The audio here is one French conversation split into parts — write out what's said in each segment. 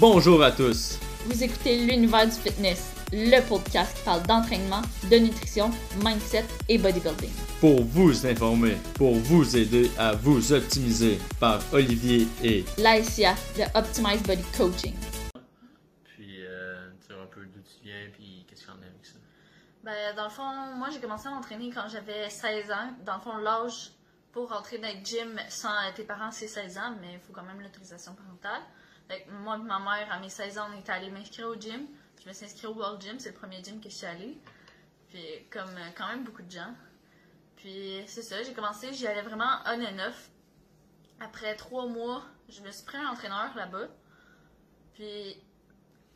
Bonjour à tous. Vous écoutez l'univers du fitness, le podcast qui parle d'entraînement, de nutrition, mindset et bodybuilding. Pour vous informer, pour vous aider à vous optimiser par Olivier et L'ASIA de Optimize Body Coaching. Puis, euh, tu sais un peu d'où tu viens, puis qu'est-ce qu'il y en a avec ça? Ben, dans le fond, moi j'ai commencé à m'entraîner quand j'avais 16 ans. Dans le fond, l'âge pour rentrer dans le gym sans tes parents, c'est 16 ans, mais il faut quand même l'autorisation parentale. Fait que moi et ma mère, à mes 16 ans, on était allés m'inscrire au gym. Je me suis inscrite au World Gym, c'est le premier gym que je suis allée. Puis, comme euh, quand même beaucoup de gens. Puis, c'est ça, j'ai commencé, j'y allais vraiment on and off. Après trois mois, je me suis pris un entraîneur là-bas. Puis,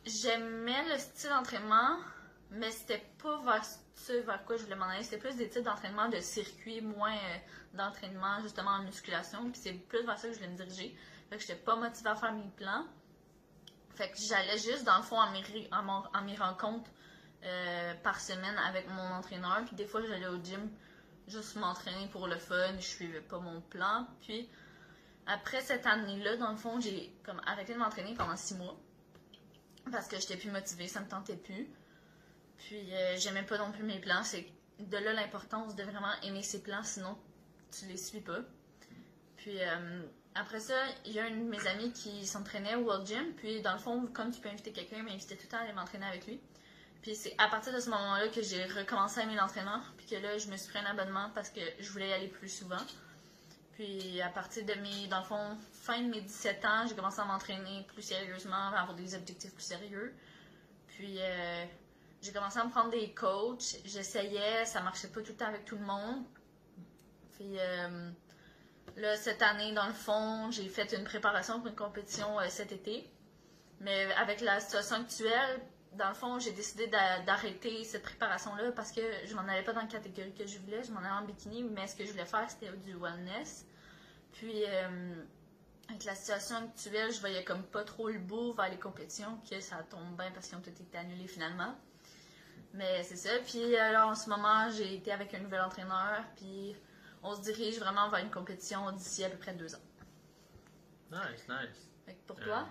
j'aimais le style d'entraînement, mais c'était pas vers ce vers quoi je voulais m'en aller. C'était plus des types d'entraînement de circuit, moins euh, d'entraînement justement en musculation. Puis c'est plus vers ça que je voulais me diriger. Fait que j'étais pas motivée à faire mes plans. Fait que j'allais juste dans le fond à mes, à mon- à mes rencontres euh, par semaine avec mon entraîneur. Puis des fois j'allais au gym juste m'entraîner pour le fun. Je suivais pas mon plan. Puis après cette année-là, dans le fond, j'ai arrêté de m'entraîner pendant six mois. Parce que j'étais plus motivée, ça me tentait plus. Puis euh, j'aimais pas non plus mes plans. C'est de là l'importance de vraiment aimer ses plans, sinon tu les suis pas. Puis euh, après ça, il y a un de mes amis qui s'entraînait au World Gym. Puis dans le fond, comme tu peux inviter quelqu'un, il m'invitait tout le temps à aller m'entraîner avec lui. Puis c'est à partir de ce moment-là que j'ai recommencé à aimer l'entraînement. Puis que là, je me suis pris un abonnement parce que je voulais y aller plus souvent. Puis à partir de mes, dans le fond, fin de mes 17 ans, j'ai commencé à m'entraîner plus sérieusement, à avoir des objectifs plus sérieux. Puis euh, j'ai commencé à me prendre des coachs. J'essayais, ça marchait pas tout le temps avec tout le monde. Puis euh, là, cette année, dans le fond, j'ai fait une préparation pour une compétition euh, cet été. Mais avec la situation actuelle, dans le fond, j'ai décidé d'a- d'arrêter cette préparation-là parce que je m'en allais pas dans la catégorie que je voulais. Je m'en allais en bikini, mais ce que je voulais faire, c'était du wellness. Puis, euh, avec la situation actuelle, je voyais comme pas trop le bout vers les compétitions, que ça tombe bien parce qu'ils ont tout été annulés finalement. Mais c'est ça. Puis alors, en ce moment, j'ai été avec un nouvel entraîneur, puis on se dirige vraiment vers une compétition d'ici à peu près deux ans. Nice, nice. Fait que pour toi,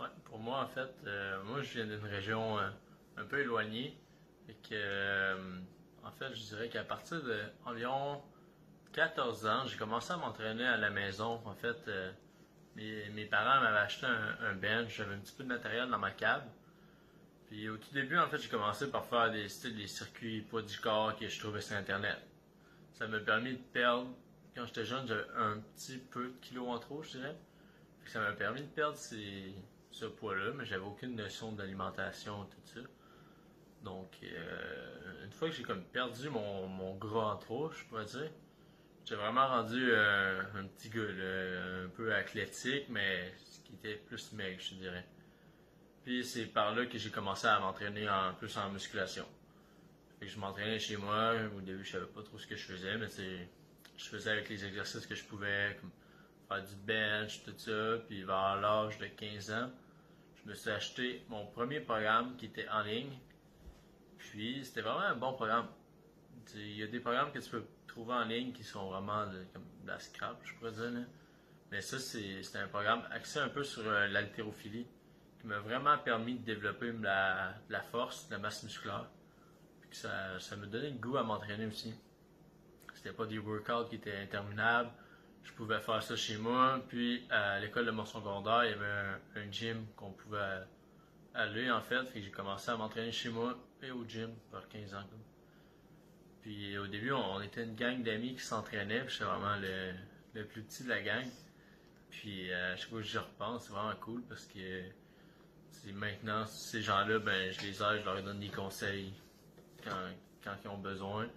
Ouais, pour moi, en fait, euh, moi, je viens d'une région euh, un peu éloignée. Et que, euh, en fait, je dirais qu'à partir d'environ 14 ans, j'ai commencé à m'entraîner à la maison. En fait, euh, mes, mes parents m'avaient acheté un, un bench, j'avais un petit peu de matériel dans ma cave. Puis au tout début, en fait, j'ai commencé par faire des des circuits poids du corps que je trouvais sur Internet. Ça m'a permis de perdre, quand j'étais jeune, j'avais un petit peu de kilos en trop, je dirais. Ça m'a permis de perdre ce poids-là, mais j'avais aucune notion d'alimentation, tout ça. Donc, euh, une fois que j'ai comme perdu mon, mon gras en trop, je pourrais dire, j'ai vraiment rendu euh, un petit gars, là, un peu athlétique, mais ce qui était plus maigre, je dirais. Puis c'est par là que j'ai commencé à m'entraîner en plus en musculation. Je m'entraînais chez moi. Au début, je savais pas trop ce que je faisais, mais c'est, je faisais avec les exercices que je pouvais, comme faire du bench, tout ça. Puis vers l'âge de 15 ans, je me suis acheté mon premier programme qui était en ligne. Puis c'était vraiment un bon programme. Il y a des programmes que tu peux trouver en ligne qui sont vraiment de, comme de la scrap, je pourrais dire. Mais ça, c'est, un programme axé un peu sur euh, l'haltérophilie qui m'a vraiment permis de développer la, la force, la masse musculaire. Ça, me donnait le goût à m'entraîner aussi. C'était pas des workouts qui étaient interminables. Je pouvais faire ça chez moi. Puis à l'école de mon secondaire, il y avait un, gym qu'on pouvait aller en fait. Fait que j'ai commencé à m'entraîner chez moi et au gym vers 15 ans. Puis au début, on, était une gang d'amis qui s'entraînaient. Puis j'étais vraiment le, le plus petit de la gang. Puis euh, chaque fois que j'y repense, c'est vraiment cool parce que maintenant, ces gens-là, ben, je les aide, je leur donne des conseils quand, ils ont besoin.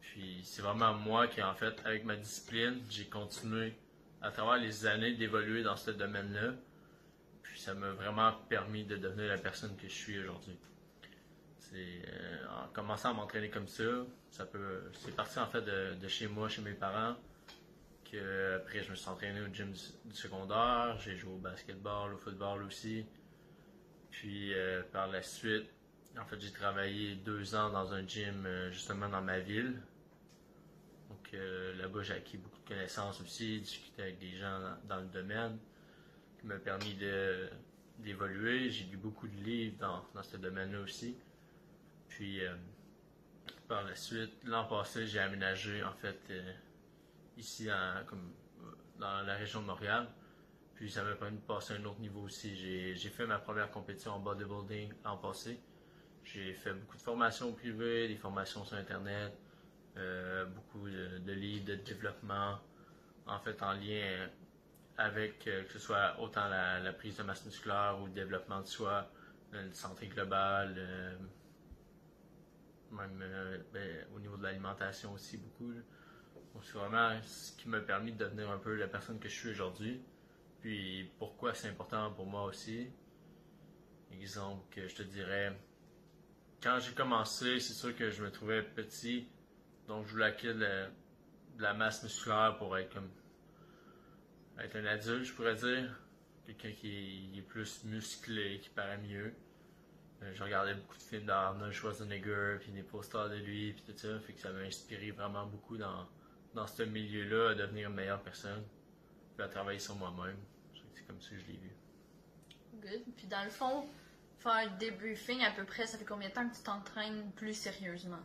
Puis c'est vraiment moi qui, en fait, avec ma discipline, j'ai continué à travers les années d'évoluer dans ce domaine-là. Puis ça m'a vraiment permis de devenir la personne que je suis aujourd'hui. C'est euh, en commençant à m'entraîner comme ça, ça peut, c'est parti en fait de, chez moi, chez mes parents. Que après je me suis entraîné au gym du, du secondaire, j'ai joué au basketball, au football aussi. Puis euh, par la suite, en fait, j'ai travaillé deux ans dans un gym euh, justement dans ma ville. Donc euh, là-bas, j'ai acquis beaucoup de connaissances aussi, discuté avec des gens dans, le domaine, qui m'a permis d'évoluer. J'ai lu beaucoup de livres dans, dans ce domaine-là aussi. Puis, euh, par la suite, l'an passé, j'ai aménagé, en fait, ici, en- comme, dans la région de Montréal. Puis, ça m'a permis de passer à un autre niveau aussi. J'ai fait ma première compétition en bodybuilding l'an passé. J'ai fait beaucoup de formations privées, des formations sur Internet, euh, beaucoup de, livres de développement, en fait, en lien avec euh, que ce soit autant la, prise de masse musculaire ou le développement de soi, la santé globale, euh, même ben, au niveau de l'alimentation aussi beaucoup. c'est vraiment ce qui m'a permis de devenir un peu la personne que je suis aujourd'hui. Puis pourquoi c'est important pour moi aussi? Exemple que je te dirais, quand j'ai commencé, c'est sûr que je me trouvais petit, donc je voulais acquérir de de la masse musculaire pour être comme être un adulte, je pourrais dire. Quelqu'un qui est plus musclé, qui paraît mieux. Euh, je regardais beaucoup de films d'Arnold Schwarzenegger, puis des posters de lui, puis tout ça. Fait que ça m'a inspiré vraiment beaucoup dans, dans ce milieu-là à devenir une meilleure personne. Puis à travailler sur moi-même. C'est comme ça que je l'ai vu. Good. Puis dans le fond, faire un débriefing à peu près, ça fait combien de temps que tu t'entraînes plus sérieusement?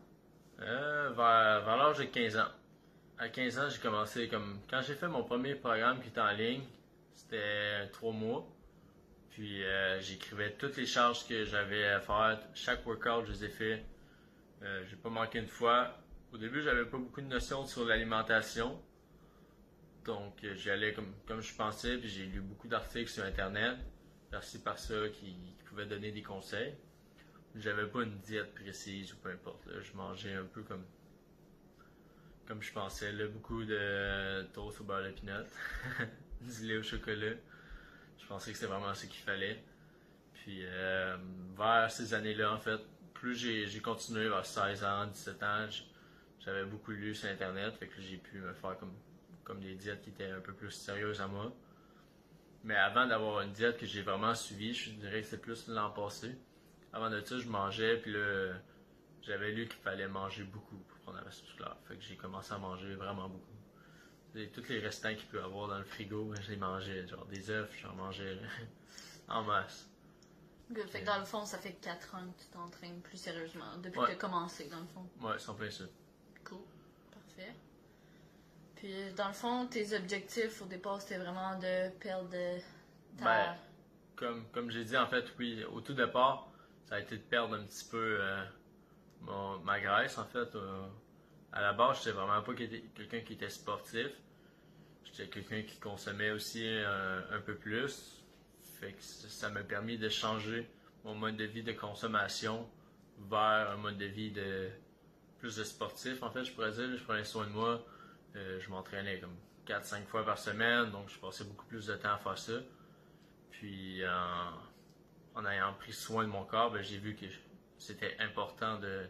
Euh, vers l'âge de 15 ans. À 15 ans, j'ai commencé comme. Quand j'ai fait mon premier programme qui était en ligne, c'était 3 mois. Puis euh, j'écrivais toutes les charges que j'avais à faire. Chaque workout, je les ai fait. Euh, j'ai pas manqué une fois. Au début, j'avais pas beaucoup de notions sur l'alimentation. Donc euh, j'y allais comme, comme je pensais, puis j'ai lu beaucoup d'articles sur Internet, par-ci par-ça, qui, qui pouvaient donner des conseils. J'avais pas une diète précise ou peu importe. Je mangeais un peu comme comme je pensais. Là, beaucoup de toast au beurre de pinot, du lait au chocolat. Je pensais que c'était vraiment ce qu'il fallait. Puis euh, vers ces années-là, en fait, plus j'ai continué vers 16 ans, 17 ans, j'avais beaucoup lu sur Internet, fait que j'ai pu me faire comme, comme des diètes qui étaient un peu plus sérieuses à moi. Mais avant d'avoir une diète que j'ai vraiment suivie, je dirais que c'est plus l'an passé. Avant de ça, je mangeais, puis là, j'avais lu qu'il fallait manger beaucoup pour prendre la masse musculaire. Fait que j'ai commencé à manger vraiment beaucoup. Et tous les restants qu'il peut y avoir dans le frigo, je les mangeais. Genre des œufs, j'en mangeais en masse. Good. Fait que dans le fond, ça fait 4 ans que tu t'entraînes plus sérieusement, depuis Ouais. que tu as commencé, dans le fond. Ouais, en plein ça. Cool. Parfait. Puis dans le fond, tes objectifs au départ, c'était vraiment de perdre ta... Ben, Comme, comme j'ai dit, en fait, oui, au tout départ, ça a été de perdre un petit peu euh, mon- ma graisse, en fait. euh. à la base, j'étais vraiment pas quelqu'un qui était sportif. J'étais quelqu'un qui consommait aussi un, un peu plus. Fait que ça ça m'a permis de changer mon mode de vie de consommation vers un mode de vie de plus de sportif. En fait, je pourrais dire, je prenais soin de moi. Euh, je m'entraînais comme 4-5 fois par semaine, donc je passais beaucoup plus de temps à faire ça. Puis en, en ayant pris soin de mon corps, ben, j'ai vu que c'était important de.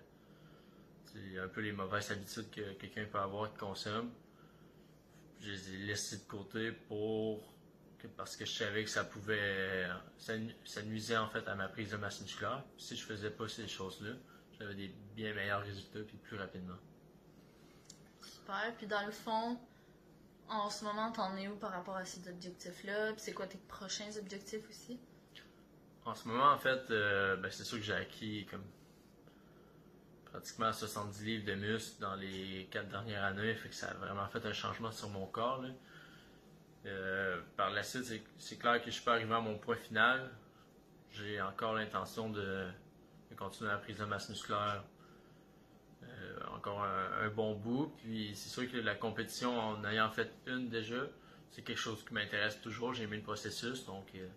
C'est un peu les mauvaises habitudes que quelqu'un peut avoir qui consomme. Je les ai laissées de côté pour. parce que je savais que ça pouvait. Ça, ça nuisait en fait à ma prise de masse musculaire. Si je faisais pas ces choses-là, j'avais des bien meilleurs résultats puis plus rapidement. Puis dans le fond, en ce moment, t'en es où par rapport à ces objectifs-là? Puis c'est quoi tes prochains objectifs aussi? En ce moment, en fait, euh, ben, c'est sûr que j'ai acquis comme pratiquement 70 livres de muscles dans les quatre dernières années, fait que ça a vraiment fait un changement sur mon corps. Euh, par la suite, c'est- clair que je suis pas arrivé à mon point final. J'ai encore l'intention de, de continuer la prise de masse musculaire encore un, bon bout. Puis c'est sûr que la compétition, en ayant fait une déjà, c'est quelque chose qui m'intéresse toujours. J'ai aimé le processus, donc euh,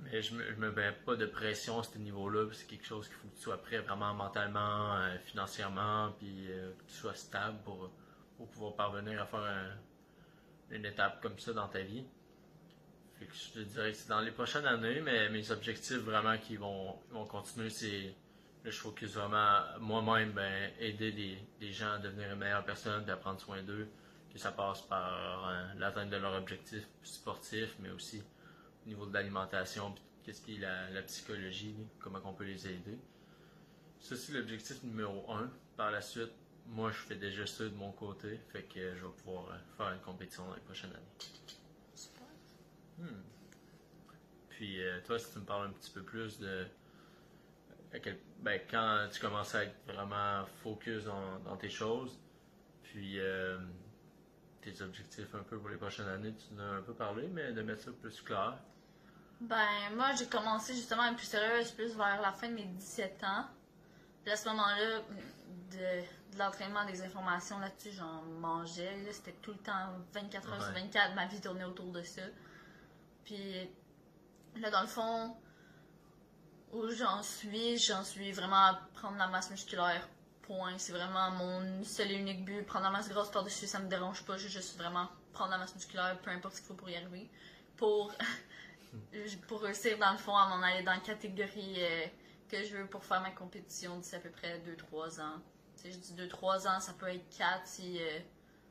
mais je me, me mets pas de pression à ce niveau-là. C'est quelque chose qu'il faut que tu sois prêt vraiment mentalement, euh, financièrement, puis euh, que tu sois stable pour, pour pouvoir parvenir à faire un- une étape comme ça dans ta vie. Je te dirais que c'est dans les prochaines années, mais mes objectifs vraiment qui vont, vont continuer, c'est je focus vraiment moi-même, ben, aider des gens à devenir une meilleure personne, à prendre soin d'eux, que ça passe par euh, l'atteinte de leurs objectifs sportifs, mais aussi au niveau de l'alimentation, puis qu'est-ce qui est la, la psychologie, comment on peut les aider. Ça, c'est l'objectif numéro un. Par la suite, moi, je fais déjà ça de mon côté, fait que je vais pouvoir euh, faire une compétition dans les prochaines années. Hmm. Puis euh, toi, si tu me parles un petit peu plus de quel- ben, quand tu commences à être vraiment focus dans, dans tes choses, puis euh, tes objectifs un peu pour les prochaines années, tu en as un peu parlé, mais de mettre ça plus clair. Ben, moi, j'ai commencé justement à être plus sérieuse plus vers la fin de mes 17 ans. Puis à ce moment-là, de, de l'entraînement des informations là-dessus, j'en mangeais. là. C'était tout le temps 24 heures sur Ouais. 24, ma vie tournait autour de ça. Puis là, dans le fond, où j'en suis, j'en suis vraiment à prendre la masse musculaire. Point. C'est vraiment mon seul et unique but. Prendre la masse grosse par-dessus, ça me dérange pas. J'ai juste vraiment prendre la masse musculaire, peu importe ce qu'il faut pour y arriver. Pour pour réussir dans le fond à m'en aller dans la catégorie euh, que je veux pour faire ma compétition d'ici à peu près 2-3 ans. Sais, je dis 2-3 ans, ça peut être 4 si euh,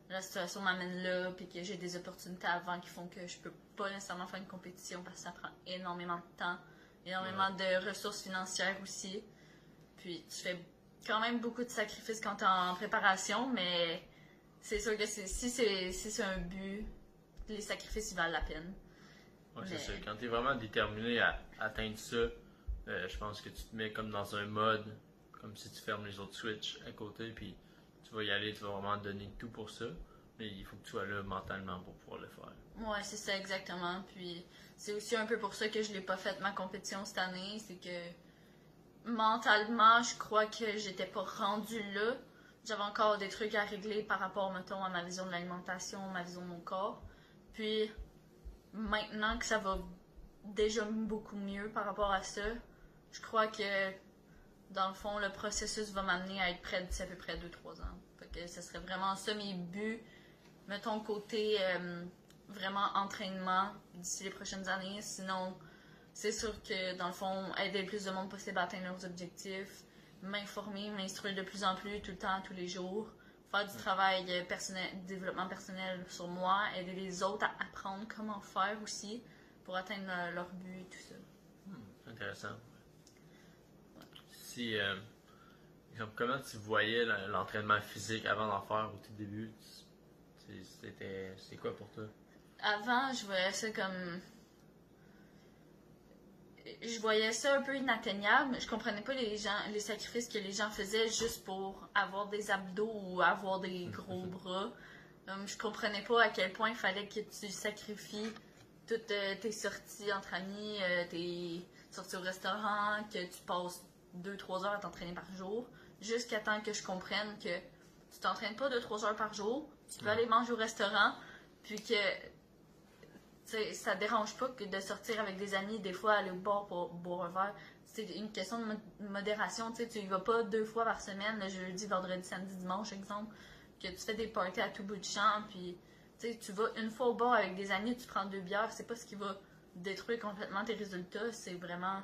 la situation m'amène là, puis que j'ai des opportunités avant qui font que je peux pas nécessairement faire une compétition parce que ça prend énormément de temps, énormément de ressources financières aussi. Puis tu fais quand même beaucoup de sacrifices quand tu es en préparation, mais c'est sûr que si c'est si un but, les sacrifices ils valent la peine. Mais- c'est ça. Quand tu es vraiment déterminé à atteindre ça, euh, je pense que tu te mets comme dans un mode, comme si tu fermes les autres switches à côté, puis tu vas y aller, tu vas vraiment donner tout pour ça. Mais il faut que tu sois là mentalement pour pouvoir le faire. Ouais, c'est ça exactement. Puis c'est aussi un peu pour ça que je l'ai pas fait ma compétition cette année, c'est que mentalement, je crois que j'étais pas rendue là. J'avais encore des trucs à régler par rapport, mettons, à ma vision de l'alimentation, ma vision de mon corps. Puis maintenant que ça va déjà beaucoup mieux par rapport à ça, je crois que dans le fond, le processus va m'amener à être près d'ici à peu près 2-3 ans. Fait que ce serait vraiment ça mes buts. Mettons côté euh, vraiment entraînement d'ici les prochaines années. Sinon, c'est sûr que dans le fond, aider le plus de monde possible à atteindre leurs objectifs, m'informer, m'instruire de plus en plus, tout le temps, tous les jours, faire du travail euh, personnel, développement personnel sur moi, aider les autres à apprendre comment faire aussi pour atteindre euh, leur but, tout ça. C'est intéressant. Si, euh, exemple, comment tu voyais l'entraînement physique avant d'en faire au tout début? C'était quoi pour toi? Avant, je voyais ça comme. Je voyais ça un peu inatteignable. Je comprenais pas les gens, les sacrifices que les gens faisaient juste pour avoir des abdos ou avoir des gros bras. Hum, je comprenais pas à quel point il fallait que tu sacrifies toutes euh, tes sorties entre amis, euh, tes sorties au restaurant, que tu passes 2-3 heures à t'entraîner par jour, jusqu'à temps que je comprenne que tu t'entraînes pas 2-3 heures par jour, tu peux aller manger au restaurant, puis que sais, ça dérange pas que de sortir avec des amis, des fois aller au bar pour boire un verre. C'est une question de mo- modération. Tu tu y vas pas deux fois par semaine, le jeudi, vendredi, samedi, dimanche, exemple, que tu fais des parties à tout bout de champ, puis tu vas une fois au bar avec des amis, tu prends deux bières, c'est pas ce qui va détruire complètement tes résultats, c'est vraiment.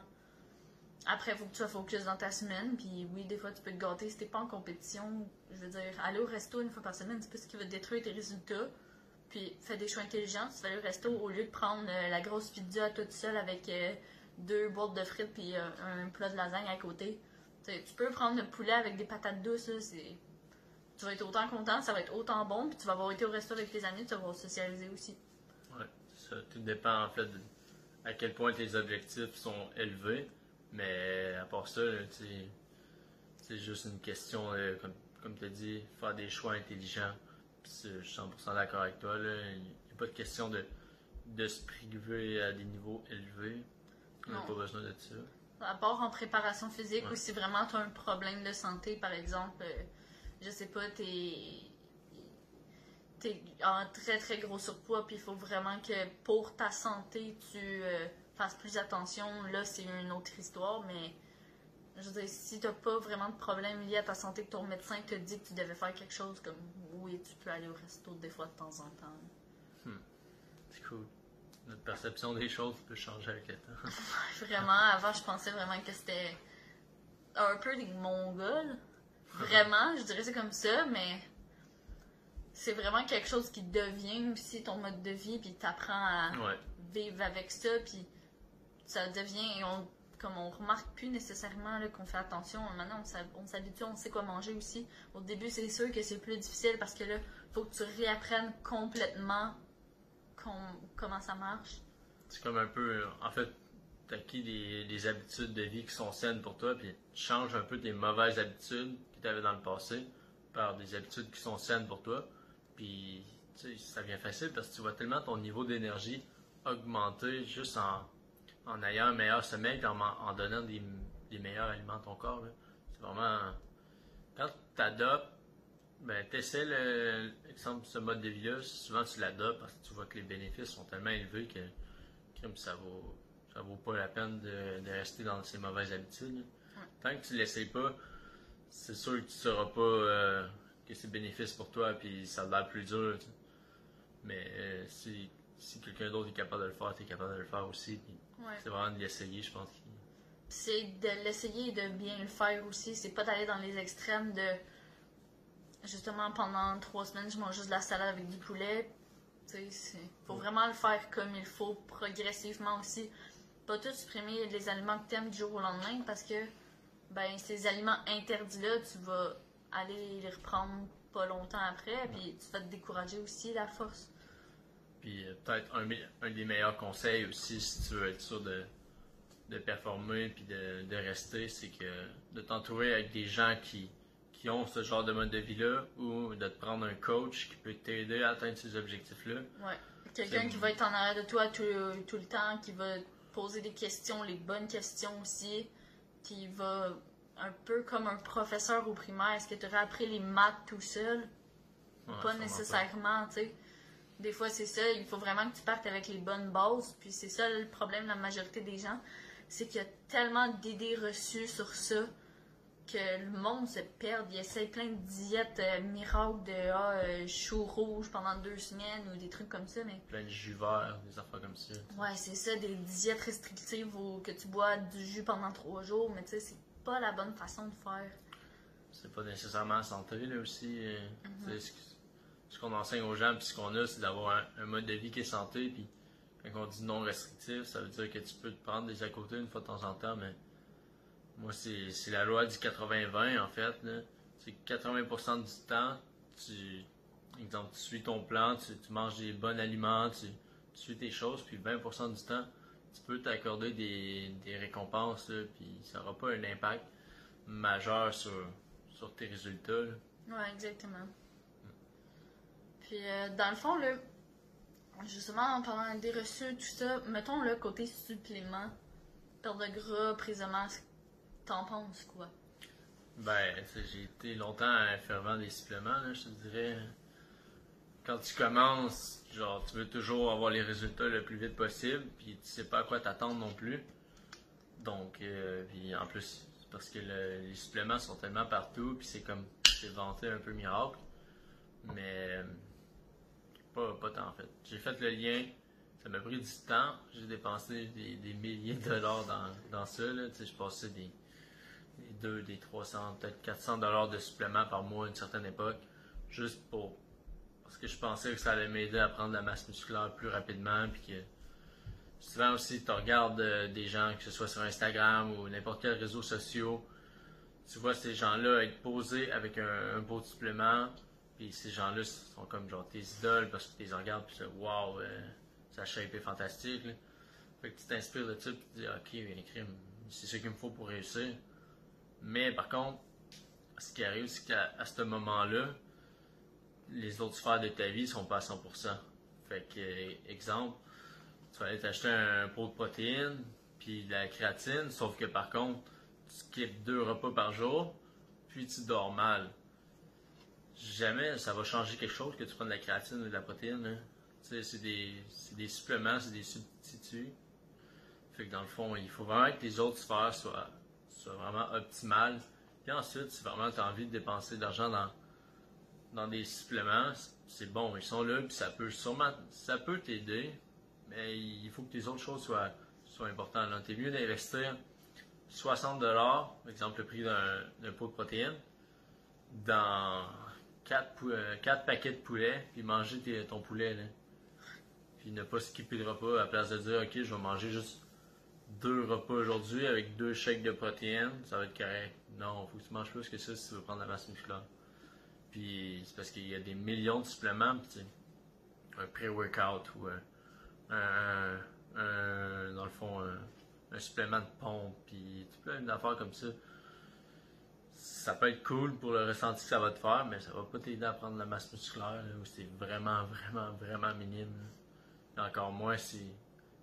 Après, il faut que tu sois focus dans ta semaine, puis oui, des fois tu peux te gâter si t'es pas en compétition. Je veux dire, aller au resto une fois par semaine, c'est pas ce qui va détruire tes résultats. Puis fais des choix intelligents. Tu vas aller au resto au lieu de prendre euh, la grosse pizza toute seule avec euh, deux boîtes de frites puis euh, un plat de lasagne à côté. Tu peux prendre le poulet avec des patates douces. là. Tu vas être autant content, ça va être autant bon, puis tu vas avoir été au resto avec tes amis, tu vas avoir socialisé aussi. Ouais, ça. Tout dépend en fait de à quel point tes objectifs sont élevés. Mais à part ça, c'est juste une question, comme, comme tu as dit, faire des choix intelligents. Je suis 100% d'accord avec toi. là. Il n'y a pas de question de, de se priver à des niveaux élevés. On n'a pas besoin de ça. À part en préparation physique Ouais. ou si vraiment tu as un problème de santé, par exemple, euh, je sais pas, t'es t'es en très très gros surpoids, puis il faut vraiment que pour ta santé, tu euh, fasses plus attention. Là, c'est une autre histoire, mais je veux dire, si t'as pas vraiment de problème lié à ta santé, que ton médecin te dit que tu devais faire quelque chose, comme oui, tu peux aller au resto des fois de temps en temps. C'est cool. Notre perception des choses peut changer avec le temps. Vraiment, avant, je pensais vraiment que c'était un peu des Mongols. Vraiment, je dirais ça comme ça, mais c'est vraiment quelque chose qui devient aussi ton mode de vie, puis t'apprends à Ouais. vivre avec ça, puis ça devient, et on, comme on remarque plus nécessairement qu'on fait attention, maintenant on s'hab- on s'habitue, on sait quoi manger aussi. Au début, c'est sûr que c'est plus difficile parce que là, faut que tu réapprennes complètement com- comment ça marche. C'est comme un peu. euh, En fait, as acquis des, des habitudes de vie qui sont saines pour toi, puis tu changes un peu tes mauvaises habitudes que tu avais dans le passé par des habitudes qui sont saines pour toi. Puis, ça devient facile parce que tu vois tellement ton niveau d'énergie augmenter juste en, en ayant un meilleur sommeil et en, en donnant des, des meilleurs aliments à ton corps. C'est vraiment. Quand tu adoptes, ben, tu essaies le, exemple, ce mode de vie-là, souvent tu l'adoptes parce que tu vois que les bénéfices sont tellement élevés que ça vaut, ça vaut pas la peine de, de rester dans ces mauvaises habitudes. là. Tant que tu l'essayes pas, c'est sûr que tu sauras pas euh, que c'est bénéfice pour toi puis ça a l'air plus dur. Mais euh, si, si quelqu'un d'autre est capable de le faire, tu es capable de le faire aussi. Ouais. C'est vraiment de l'essayer, je pense. c'est de l'essayer et de bien le faire aussi. C'est pas d'aller dans les extrêmes de justement pendant trois semaines je mange juste de la salade avec du poulet. Tu sais, c'est- faut vraiment le faire comme il faut, progressivement aussi. Pas tout supprimer les aliments que t'aimes du jour au lendemain parce que ben ces aliments interdits-là, tu vas aller les reprendre pas longtemps après, puis tu vas te décourager aussi la force. Puis euh, peut-être un, des meilleurs conseils aussi, si tu veux être sûr de, de performer puis de, de rester, c'est que de t'entourer avec des gens qui, qui ont ce genre de mode de vie-là ou de te prendre un coach qui peut t'aider à atteindre ces objectifs-là. Ouais. Quelqu'un qui va être en arrière de toi tout, tout le temps, qui va te poser des questions, les bonnes questions aussi, qui va un peu comme un professeur au primaire. Est-ce que tu aurais appris les maths tout seul? Ouais, pas nécessairement, tu sais. Des fois, c'est ça. Il faut vraiment que tu partes avec les bonnes bases. Puis c'est ça le problème de la majorité des gens. C'est qu'il y a tellement d'idées reçues sur ça que le monde se perd. Il essaie plein de diètes euh, miracles de ah, euh, chou rouge pendant deux semaines ou des trucs comme ça. Mais Plein de jus verts, des affaires comme ça. ouais, c'est ça, des diètes restrictives ou que tu bois du jus pendant trois jours. Mais tu sais, c'est pas la bonne façon de faire. C'est pas nécessairement santé, là aussi. euh, Mm-hmm. Ce qu'on enseigne aux gens, puis ce qu'on a, c'est d'avoir un, mode de vie qui est santé. Puis quand on dit non restrictif, ça veut dire que tu peux te prendre des à côté une fois de temps en temps, mais moi, c'est la loi du 80-20, en fait. C'est que 80% du temps, tu, exemple, tu suis ton plan, tu, tu manges des bons aliments, tu, tu suis tes choses, puis 20% du temps, tu peux t'accorder des, des récompenses, là, puis ça n'aura pas un impact majeur sur, sur tes résultats. là. Ouais, exactement. Puis, euh, dans le fond, là, justement, en parlant des reçus, tout ça, mettons le côté supplément, perte de gras, prise de masque, t'en penses quoi? Ben, j'ai été longtemps un fervent des suppléments, là, je te dirais. Quand tu commences, genre, tu veux toujours avoir les résultats le plus vite possible, puis tu sais pas à quoi t'attendre non plus. Donc, euh, puis en plus, parce que le- les suppléments sont tellement partout, puis c'est comme, c'est vanté un peu miracle. Mais, euh, pas, tant en fait. J'ai fait le lien, ça m'a pris du temps, j'ai dépensé des, milliers de dollars dans, dans ça, là. Je passais des, des 2, des 300, peut-être 400 dollars de suppléments par mois à une certaine époque, juste pour parce que je pensais que ça allait m'aider à prendre la masse musculaire plus rapidement, puis que souvent aussi tu regardes euh, des gens, que ce soit sur Instagram ou n'importe quel réseau social, tu vois ces gens-là être posés avec un beau supplément, puis ces gens-là sont comme genre tes idoles parce que tu les regardes, puis dis waouh, sa shape est fantastique. Fait que tu t'inspires de ça, puis tu dis ok, les crimes, c'est ce qu'il me faut pour réussir. Mais par contre, ce qui arrive, c'est qu'à à ce moment-là, les autres sphères de ta vie sont pas à 100%. Fait que, euh, exemple, tu vas aller t'acheter un pot de protéines, puis de la créatine, sauf que par contre, tu skippes deux repas par jour, puis tu dors mal. Jamais ça va changer quelque chose que tu prennes de la créatine ou de la protéine. c'est des, des suppléments, c'est des substituts. Fait que dans le fond, il faut vraiment que tes autres sphères soient, soient vraiment optimales. Puis ensuite, si vraiment tu as envie de dépenser de l'argent dans, dans des suppléments, c'est bon, ils sont là, puis ça peut sûrement, ça peut t'aider, mais il faut que tes autres choses soient, soient importantes. là. T'es mieux d'investir 60 dollars, exemple le prix d'un pot de protéines, dans 4, paquets de poulet, puis manger ton poulet. Là. Puis ne pas skipper le repas à la place de dire, ok, je vais manger juste deux repas aujourd'hui avec deux chèques de protéines, ça va être correct. Non, faut que tu manges plus que ça si tu veux prendre la masse musculaire. Puis c'est parce qu'il y a des millions de suppléments, puis un pré-workout ou un, un- dans le fond, un, supplément de pompe, puis plein d'affaires comme ça. Ça peut être cool pour le ressenti que ça va te faire, mais ça va pas t'aider à prendre la masse musculaire, là, où c'est vraiment, vraiment, vraiment minime. Et encore moins si,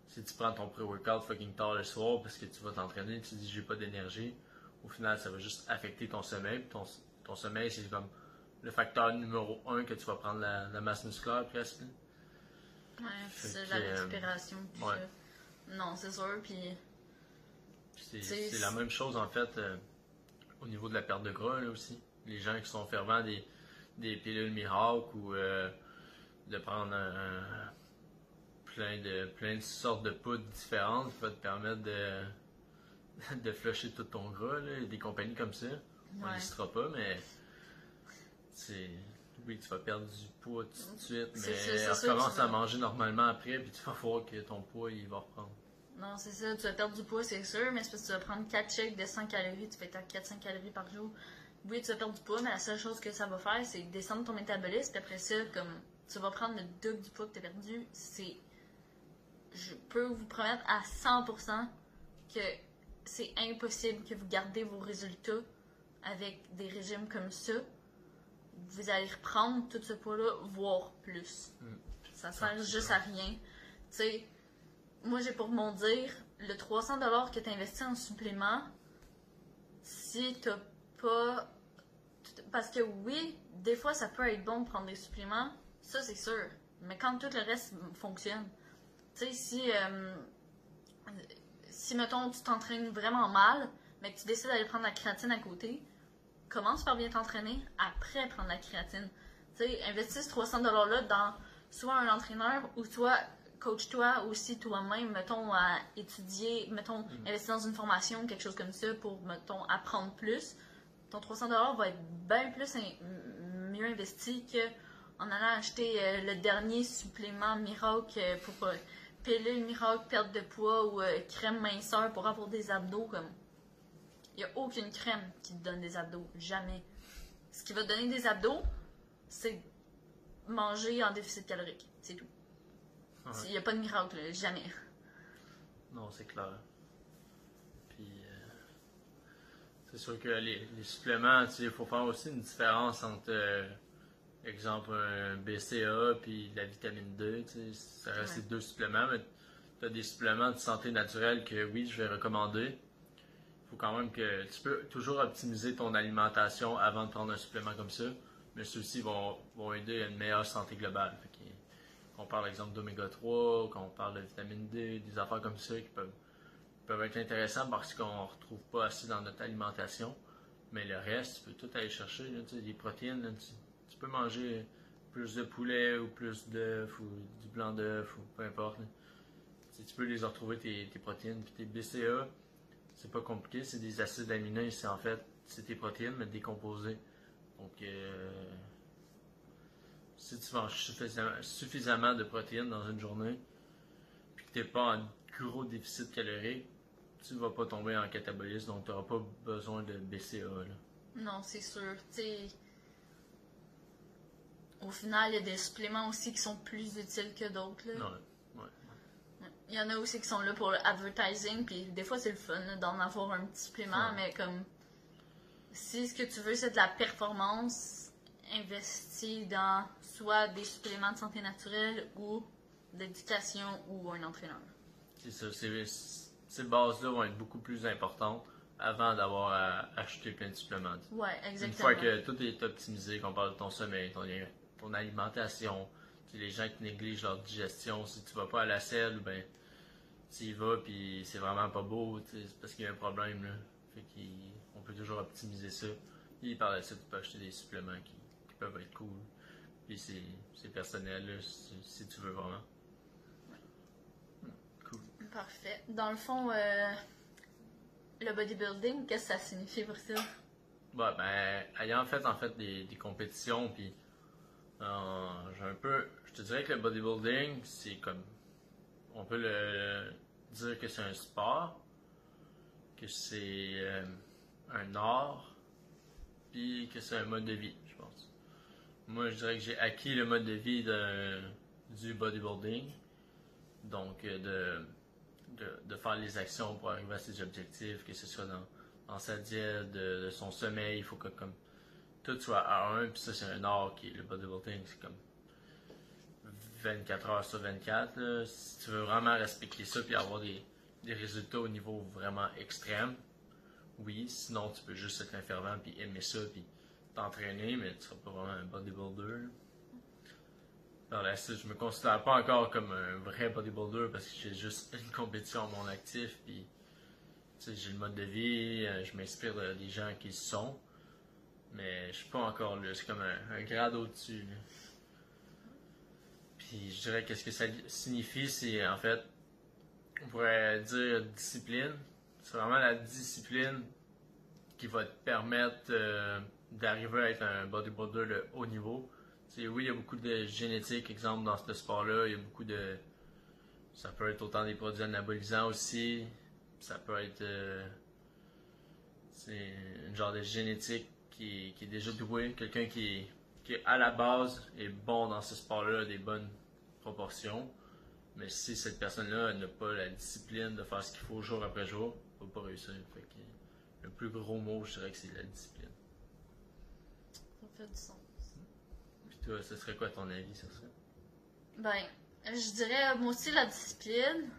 si tu prends ton pré-workout fucking tard le soir parce que tu vas t'entraîner, tu te dis j'ai pas d'énergie. Au final, ça va juste affecter ton sommeil. puis ton, ton sommeil, c'est comme le facteur numéro un que tu vas prendre la, la masse musculaire presque. Ouais, c'est la euh, récupération. ouais. Non, c'est sûr. Puis c'est la même chose en fait euh, au niveau de la perte de gras là, aussi. Les gens qui sont fervents des, des pilules miracle ou euh, de prendre un, un- plein de plein de sortes de poudres différentes qui va te permettre de, de flusher tout ton gras. Là. Des compagnies comme ça. On ne Ouais. pas, mais c'est. Oui, tu vas perdre du poids tout de suite, mais recommence à manger normalement après, puis tu vas voir que ton poids il va reprendre. Non, c'est ça, tu vas perdre du poids, c'est sûr, mais c'est parce que tu vas prendre 4 chèques de 100 calories, tu fais ta 400 calories par jour. Oui, tu vas perdre du poids, mais la seule chose que ça va faire, c'est descendre ton métabolisme, puis après ça, comme tu vas prendre le double du poids que tu as perdu, c'est. Je peux vous promettre à 100% que c'est impossible que vous gardez vos résultats avec des régimes comme ça. Vous allez reprendre tout ce poids-là, voire plus. Mm. Ça sert juste à rien. Tu sais, moi j'ai pour mon dire, le 300$ que tu investis en supplément, si t'as pas. Parce que oui, des fois ça peut être bon de prendre des suppléments, ça c'est sûr. Mais quand tout le reste fonctionne, tu sais, si. euh, si, mettons, tu t'entraînes vraiment mal, mais que tu décides d'aller prendre la créatine à côté, commence par bien t'entraîner, après prendre la créatine. Tu sais, investis ce 300$-là dans soit un entraîneur ou soit coach-toi aussi toi-même, mettons, à étudier, mettons, investir dans une formation, quelque chose comme ça pour, mettons, apprendre plus. Ton 300$ va être bien plus in- mieux investi que en allant acheter euh, le dernier supplément miracle euh, pour euh, pilule miracle, perte de poids ou euh, crème minceur pour avoir des abdos. comme Il n'y a aucune crème qui te donne des abdos. Jamais. Ce qui va te donner des abdos, c'est manger en déficit calorique. C'est tout. Ouais. Il n'y a pas de miracle, jamais. Non, c'est clair. Puis, euh, c'est sûr que les, les suppléments, il faut faire aussi une différence entre, euh, exemple, un BCA puis la vitamine D. Ça reste Ouais. deux suppléments, mais tu as des suppléments de santé naturelle que oui, je vais recommander. Il faut quand même que tu peux toujours optimiser ton alimentation avant de prendre un supplément comme ça, mais ceux-ci vont, vont aider à une meilleure santé globale. Fait que, on parle, exemple, d'oméga 3, qu'on parle de vitamine D, des affaires comme ça qui peuvent, être intéressantes parce qu'on ne retrouve pas assez dans notre alimentation. Mais le reste, tu peux tout aller chercher. là, des protéines, tu, peux manger plus de poulet ou plus d'œufs ou du blanc d'œuf ou peu importe. là. Tu peux les retrouver, tes, tes protéines. Puis tes BCA, c'est pas compliqué, c'est des acides aminés. C'est en fait, c'est tes protéines, mais décomposées. Donc, euh, si tu manges suffisamment, suffisamment de protéines dans une journée, puis que tu n'es pas en gros déficit calorique, tu vas pas tomber en catabolisme, donc tu n'auras pas besoin de BCA. là. Non, c'est sûr. Tu sais, au final, il y a des suppléments aussi qui sont plus utiles que d'autres. là. Non, ouais. Ouais. Il y en a aussi qui sont là pour le advertising, puis des fois c'est le fun là, d'en avoir un petit supplément, Ouais. mais comme si ce que tu veux c'est de la performance, investis dans soit des suppléments de santé naturelle ou d'éducation ou un entraîneur. C'est ça. Ces bases-là vont être beaucoup plus importantes avant d'avoir à acheter plein de suppléments. Une exactement. fois que tout est optimisé, qu'on parle de ton sommeil, ton, ton alimentation, les gens qui négligent leur digestion, si tu vas pas à la selle, ben tu y vas puis c'est vraiment pas beau, c'est parce qu'il y a un problème là. Fait qu'on peut toujours optimiser ça. Et par la suite, tu peux acheter des suppléments qui, qui peuvent être cool. Puis c'est, personnel si, si tu veux vraiment. Cool. Parfait. Dans le fond, euh, le bodybuilding, qu'est-ce que ça signifie pour ça? Ouais, ben, ayant fait en fait des, des compétitions, puis euh, j'ai un peu, je te dirais que le bodybuilding, c'est comme, on peut le dire que c'est un sport, que c'est euh, un art, puis que c'est un mode de vie, je pense. Moi, je dirais que j'ai acquis le mode de vie du bodybuilding, donc euh, de de, faire les actions pour arriver à ses objectifs, que ce soit dans, dans sa diète, de, son sommeil, il faut que comme tout soit à un, puis ça c'est un art qui est le bodybuilding, c'est comme 24 heures sur 24. là. Si tu veux vraiment respecter ça puis avoir des, des résultats au niveau vraiment extrême, oui, sinon tu peux juste être un fervent puis aimer ça puis t'entraîner, mais tu seras pas vraiment un bodybuilder. Par la suite, je me considère pas encore comme un vrai bodybuilder parce que j'ai juste une compétition à mon actif puis j'ai le mode de vie, euh, je m'inspire de- des gens qui sont, mais je suis pas encore là, c'est comme un, grade au-dessus. Puis je dirais qu'est-ce que ça signifie, c'est en fait, on pourrait dire discipline. C'est vraiment la discipline qui va te permettre euh, d'arriver à être un bodybuilder de haut niveau. Oui, il y a beaucoup de génétique, exemple, dans ce sport-là. Il y a beaucoup de. Ça peut être autant des produits anabolisants aussi. Ça peut être. euh, c'est une genre de génétique qui, qui est déjà doué. Quelqu'un qui, qui, à la base, est bon dans ce sport-là, des bonnes proportions. Mais si cette personne-là n'a pas la discipline de faire ce qu'il faut jour après jour, elle va pas réussir. Le plus gros mot, je dirais que c'est la discipline. Ça fait du sens. Puis toi, ce serait quoi ton avis sur ça? Ben, je dirais moi aussi la discipline.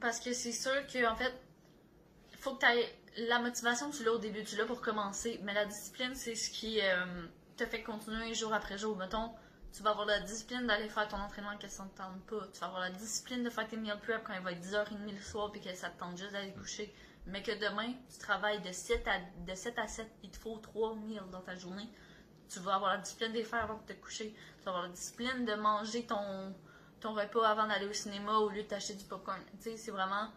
Parce que c'est sûr que en fait, il faut que tu aies la motivation, tu l'as au début, tu l'as pour commencer. Mais la discipline, c'est ce qui euh, te fait continuer jour après jour. Mettons, tu vas avoir la discipline d'aller faire ton entraînement que ça ne te tente pas. Tu vas avoir la discipline de faire tes meal prep quand il va être 10h30 le soir puis que ça te tente juste d'aller coucher. Mais que demain, tu travailles de 7 à, de 7 à 7, il te faut 3 meals dans ta journée. Tu vas avoir la discipline de faire avant de te coucher. Tu vas avoir la discipline de manger ton, ton repas avant d'aller au cinéma au lieu de t'acheter du popcorn. Tu sais, c'est vraiment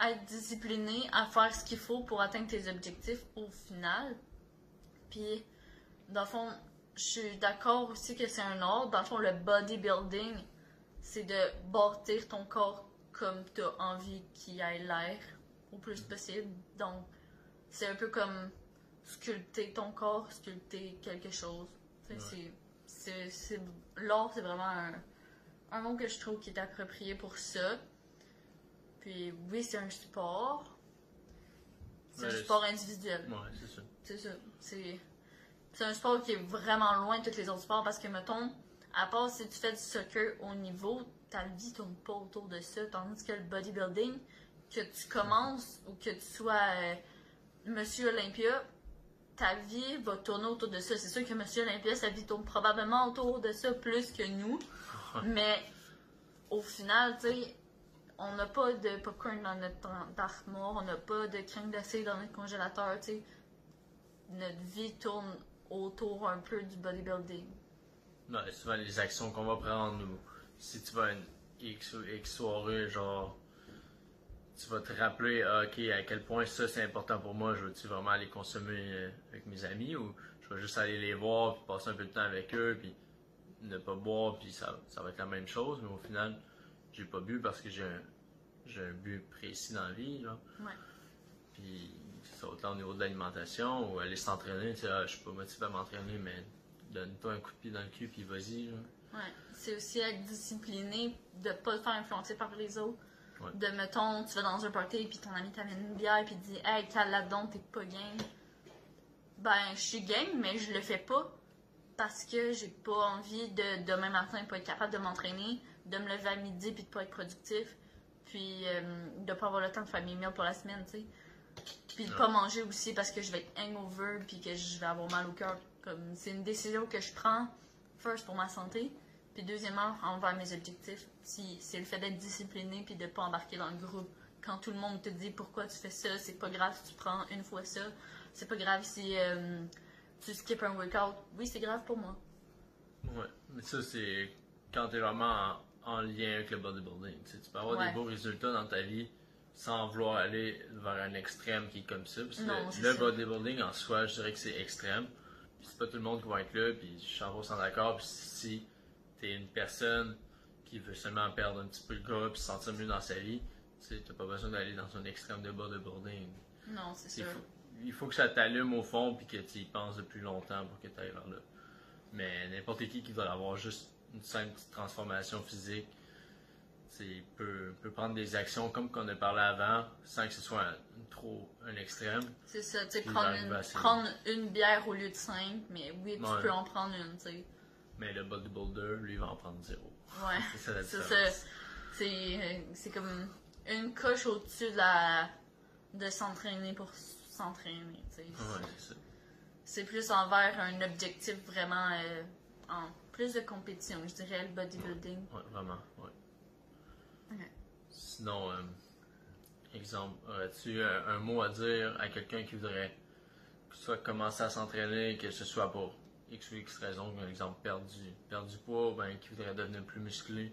être discipliné à faire ce qu'il faut pour atteindre tes objectifs au final. Puis, dans le fond, je suis d'accord aussi que c'est un art. Dans le fond, le bodybuilding, c'est de bâtir ton corps comme tu as envie qu'il ait l'air au plus possible. Donc, c'est un peu comme sculpter ton corps, sculpter quelque chose. Ouais. c'est- L'art, c'est vraiment un, un mot que je trouve qui est approprié pour ça. Puis oui, c'est un sport. C'est un sport individuel. Ouais, c'est ça. C'est ça. C'est c'est un sport qui est vraiment loin de tous les autres sports parce que, mettons, à part si tu fais du soccer au niveau, ta vie tourne pas autour de ça. Tandis que le bodybuilding, que tu commences ou que tu sois euh, Monsieur Olympia, ta vie va tourner autour de ça. C'est sûr que Monsieur Olympia, sa vie tourne probablement autour de ça plus que nous. Mais au final, tu sais, on n'a pas de popcorn dans notre armoire, on n'a pas de crème glacée dans notre congélateur, tu sais. Notre vie tourne autour un peu du bodybuilding. Ouais, souvent les actions qu'on va prendre ou si tu vas à une X, X soirée, genre, tu vas te rappeler, ah, ok, à quel point ça c'est important pour moi, je veux-tu vraiment aller consommer euh, avec mes amis ou je vais juste aller les voir puis passer un peu de temps avec eux puis ne pas boire puis ça, ça va être la même chose, mais au final, j'ai pas bu parce que j'ai un, j'ai un but précis dans la vie, là. Ouais. Puis ça autant au niveau de l'alimentation ou aller s'entraîner, tu sais, ah, je suis pas motivé à m'entraîner, mais donne-toi un coup de pied dans le cul puis vas-y, là. Ouais. C'est aussi être discipliné, de pas te faire influencer par les autres. Ouais. De, mettons, tu vas dans un party puis ton ami t'amène une bière puis dit Hey, cale là-dedans, t'es pas game. Ben, je suis game, mais je le fais pas parce que j'ai pas envie de demain matin pas être capable de m'entraîner, de me lever à midi puis de pas être productif, puis euh, de pas avoir le temps de faire mes meals pour la semaine, tu sais. Puis de Ouais. pas manger aussi parce que je vais être hangover puis que je vais avoir mal au cœur. Comme c'est une décision que je prends first pour ma santé, puis deuxièmement envers mes objectifs. Si c'est le fait d'être discipliné puis de pas embarquer dans le groupe. Quand tout le monde te dit pourquoi tu fais ça, c'est pas grave si tu prends une fois ça. C'est pas grave si euh, tu skips un workout. Oui, c'est grave pour moi. Ouais, mais ça, c'est quand tu es vraiment en, en lien avec le bodybuilding. Tu, peux avoir Ouais. des beaux résultats dans ta vie sans vouloir aller vers un extrême qui est comme ça. Parce que Non, le, c'est le ça. bodybuilding en soi, je dirais que c'est extrême. Puis c'est pas tout le monde qui va être là, puis je suis 100% d'accord. Puis si tu es une personne qui veut seulement perdre un petit peu le gras puis se sentir mieux dans sa vie, tu n'as pas besoin d'aller dans un extrême de bodybuilding. Non, c'est Il sûr. faut, il faut que ça t'allume au fond puis que tu y penses depuis longtemps pour que tu ailles vers là. Mais n'importe qui qui doit avoir juste une simple transformation physique, il peut, peut prendre des actions comme qu'on a parlé avant, sans que ce soit un, trop un extrême. C'est ça, tu sais, prendre, une, prendre une bière au lieu de cinq, mais oui, tu Ouais. peux en prendre une, tu sais. Mais le bodybuilder, lui, va en prendre zéro. Ouais. C'est ça la différence. C'est euh, c'est comme une coche au-dessus de la de s'entraîner pour s'entraîner. Ouais, c'est ça. C'est plus envers un objectif vraiment euh, en plus de compétition, je dirais, le bodybuilding. Ouais, vraiment, ouais. Sinon, euh, exemple, aurais-tu un, mot à dire à quelqu'un qui voudrait que soit commencer à s'entraîner, que ce soit pour X ou X raison, par exemple perdre du, perdre du poids, ou ben, qui voudrait devenir plus musclé,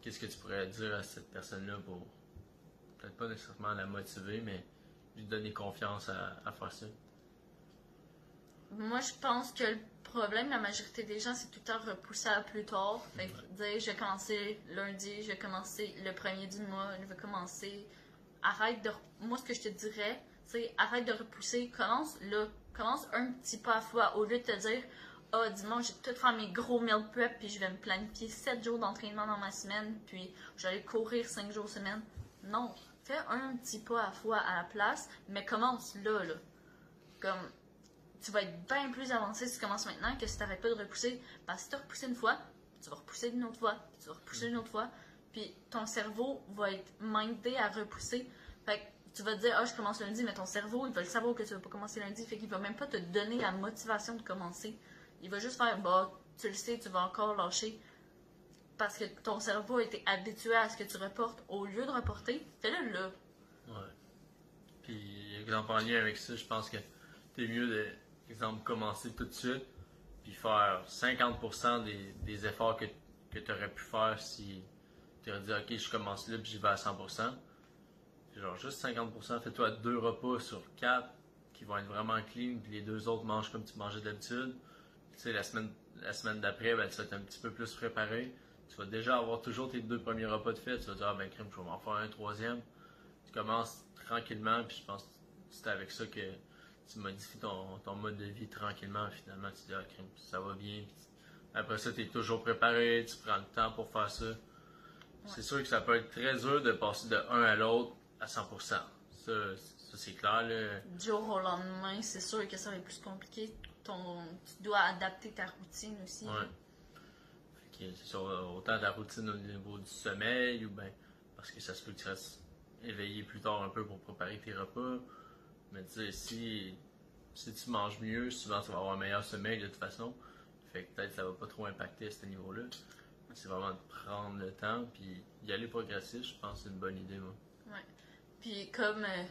qu'est-ce que tu pourrais dire à cette personne-là pour peut-être pas nécessairement la motiver, mais lui donner confiance à, à faire ça? Moi, je pense que le problème, la majorité des gens, c'est tout le temps repousser à plus tard. Fait que dire, je vais commencer lundi, je vais commencer le premier du mois, je vais commencer. Arrête de. Moi, ce que je te dirais, c'est arrête de repousser. Commence là. Commence un petit pas à fois. Au lieu de te dire, ah, dimanche, je vais tout faire mes gros meal prep, puis je vais me planifier 7 jours d'entraînement dans ma semaine, puis je vais aller courir 5 jours semaine. Non. Fais un petit pas à la fois à la place, mais commence là, là. Comme tu vas être bien plus avancé si tu commences maintenant que si tu n'arrêtes pas de repousser. Parce que si tu repoussé une fois, tu vas repousser une autre fois, tu vas repousser une autre fois, puis ton cerveau va être mindé à repousser. Fait que tu vas te dire, ah, je commence lundi, mais ton cerveau, il va le savoir que tu vas pas commencer lundi, fait qu'il va même pas te donner la motivation de commencer. Il va juste faire, bah, tu le sais, tu vas encore lâcher. Parce que ton cerveau a été habitué à ce que tu reportes. Au lieu de reporter, fais-le là. Ouais. Puis, exemple, en lien avec ça, je pense que t'es mieux de, exemple, commencer tout de suite, puis faire 50% des, des efforts que, que tu aurais pu faire si tu aurais dit, OK, je commence là, puis j'y vais à 100%. Puis genre, juste 50%, fais-toi deux repas sur quatre qui vont être vraiment clean, puis les deux autres mangent comme tu mangeais d'habitude. Puis, Tu sais, la semaine, la semaine d'après, ben, tu vas être un petit peu plus préparé. Tu vas déjà avoir toujours tes deux premiers repas de fait. Tu vas dire, ah ben, crème, je vais m'en faire un troisième tu commences tranquillement, puis je pense que c'est avec ça que tu modifies ton, ton mode de vie tranquillement. Finalement, tu dis, ah, crème, ça va bien. Puis après ça, tu es toujours préparé, tu prends le temps pour faire ça. C'est sûr que ça peut être très dur de passer de un à l'autre à 100%. Ça, ça c'est clair. Là. Du jour au lendemain, c'est sûr que ça va être plus compliqué. Ton, tu dois adapter ta routine aussi. Ouais. Fait que c'est sûr, autant ta routine au niveau du sommeil, ou bien parce que ça se peut que tu restes éveillé plus tard un peu pour préparer tes repas. Mais tu sais, si, si tu manges mieux, souvent tu vas avoir un meilleur sommeil de toute façon. Fait que peut-être ça va pas trop impacter à ce niveau-là. C'est vraiment de prendre le temps puis y aller progressif, je pense que c'est une bonne idée, moi. Ouais. Puis comme euh,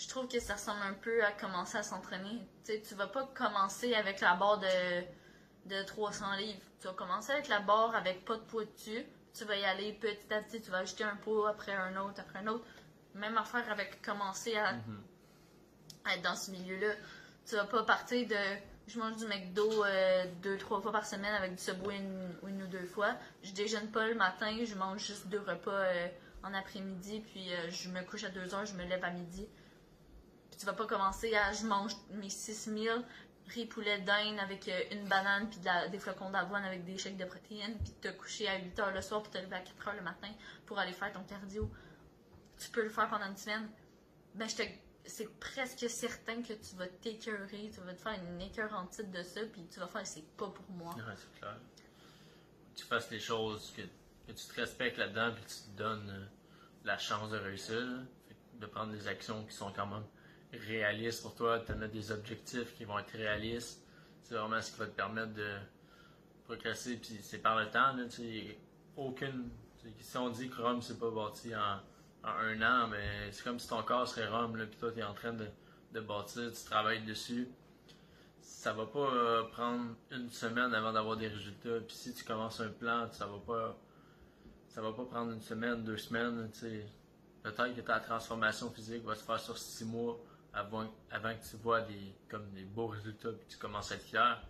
je trouve que ça ressemble un peu à commencer à s'entraîner. Tu sais, tu vas pas commencer avec la barre de, de 300 livres. Tu vas commencer avec la barre avec pas de poids dessus. Tu vas y aller petit à petit, tu vas ajouter un poids après un autre, après un autre. Même affaire avec commencer à, à être dans ce milieu-là. Tu vas pas partir de je mange du McDo euh, deux, trois fois par semaine avec du Subway une, une ou deux fois. Je déjeune pas le matin, je mange juste deux repas euh, en après-midi, puis euh, je me couche à deux heures, je me lève à midi. Tu vas pas commencer à je mange mes six meals, riz, poulet, dinde avec euh, une banane, puis des flocons d'avoine avec des shakes de protéines, puis te coucher à 8 heures le soir, puis te lever à 4 heures le matin pour aller faire ton cardio. Tu peux le faire pendant une semaine. Ben, je te c'est presque certain que tu vas t'écœurer, tu vas te faire une écœurantite de ça, puis tu vas faire c'est pas pour moi. C'est clair. Tu fasses les choses, que, que tu te respectes là-dedans, puis tu te donnes euh, la chance de réussir. de prendre des actions qui sont quand même réalistes pour toi, de te mettre des objectifs qui vont être réalistes. C'est vraiment ce qui va te permettre de progresser, puis c'est par le temps. Là, tu aucune. tu Si on dit que Rome c'est pas bâti en, en un an, mais c'est comme si ton corps serait Rome, là, puis toi tu es en train de, bâtir, tu travailles dessus ça va pas euh, prendre une semaine avant d'avoir des résultats. Puis si tu commences un plan, ça va pas ça va pas prendre une semaine, deux semaines, tu. Peut-être que ta transformation physique va se faire sur six mois avant, avant que tu vois des comme des beaux résultats puis que tu commences à être fier.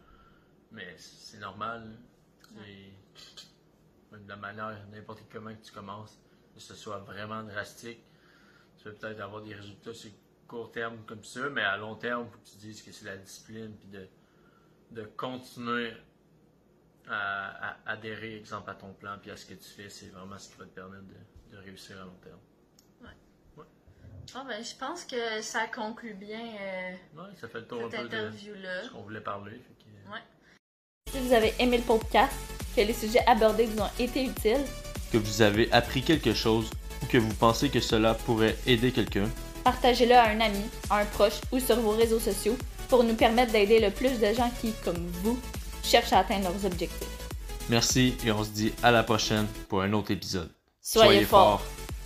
Mais c'est normal. C'est de la manière, n'importe comment que tu commences, que ce soit vraiment drastique. Tu vas peut-être avoir des résultats sur court terme comme ça, mais à long terme, il faut que tu dises que c'est la discipline puis de, de continuer à, à adhérer, exemple, à ton plan puis à ce que tu fais, c'est vraiment ce qui va te permettre de, de réussir à long terme. Ah ben, je pense que ça conclut bien euh, Ouais, ça fait le tour cette interview-là. ce qu'on voulait parler. fait que- Ouais. Si vous avez aimé le podcast, que les sujets abordés vous ont été utiles, Que vous avez appris quelque chose ou que vous pensez que cela pourrait aider quelqu'un, partagez-le à un ami, à un proche ou sur vos réseaux sociaux pour nous permettre d'aider le plus de gens qui, comme vous, cherchent à atteindre leurs objectifs. merci et on se dit à la prochaine pour un autre épisode. Soyez, forts.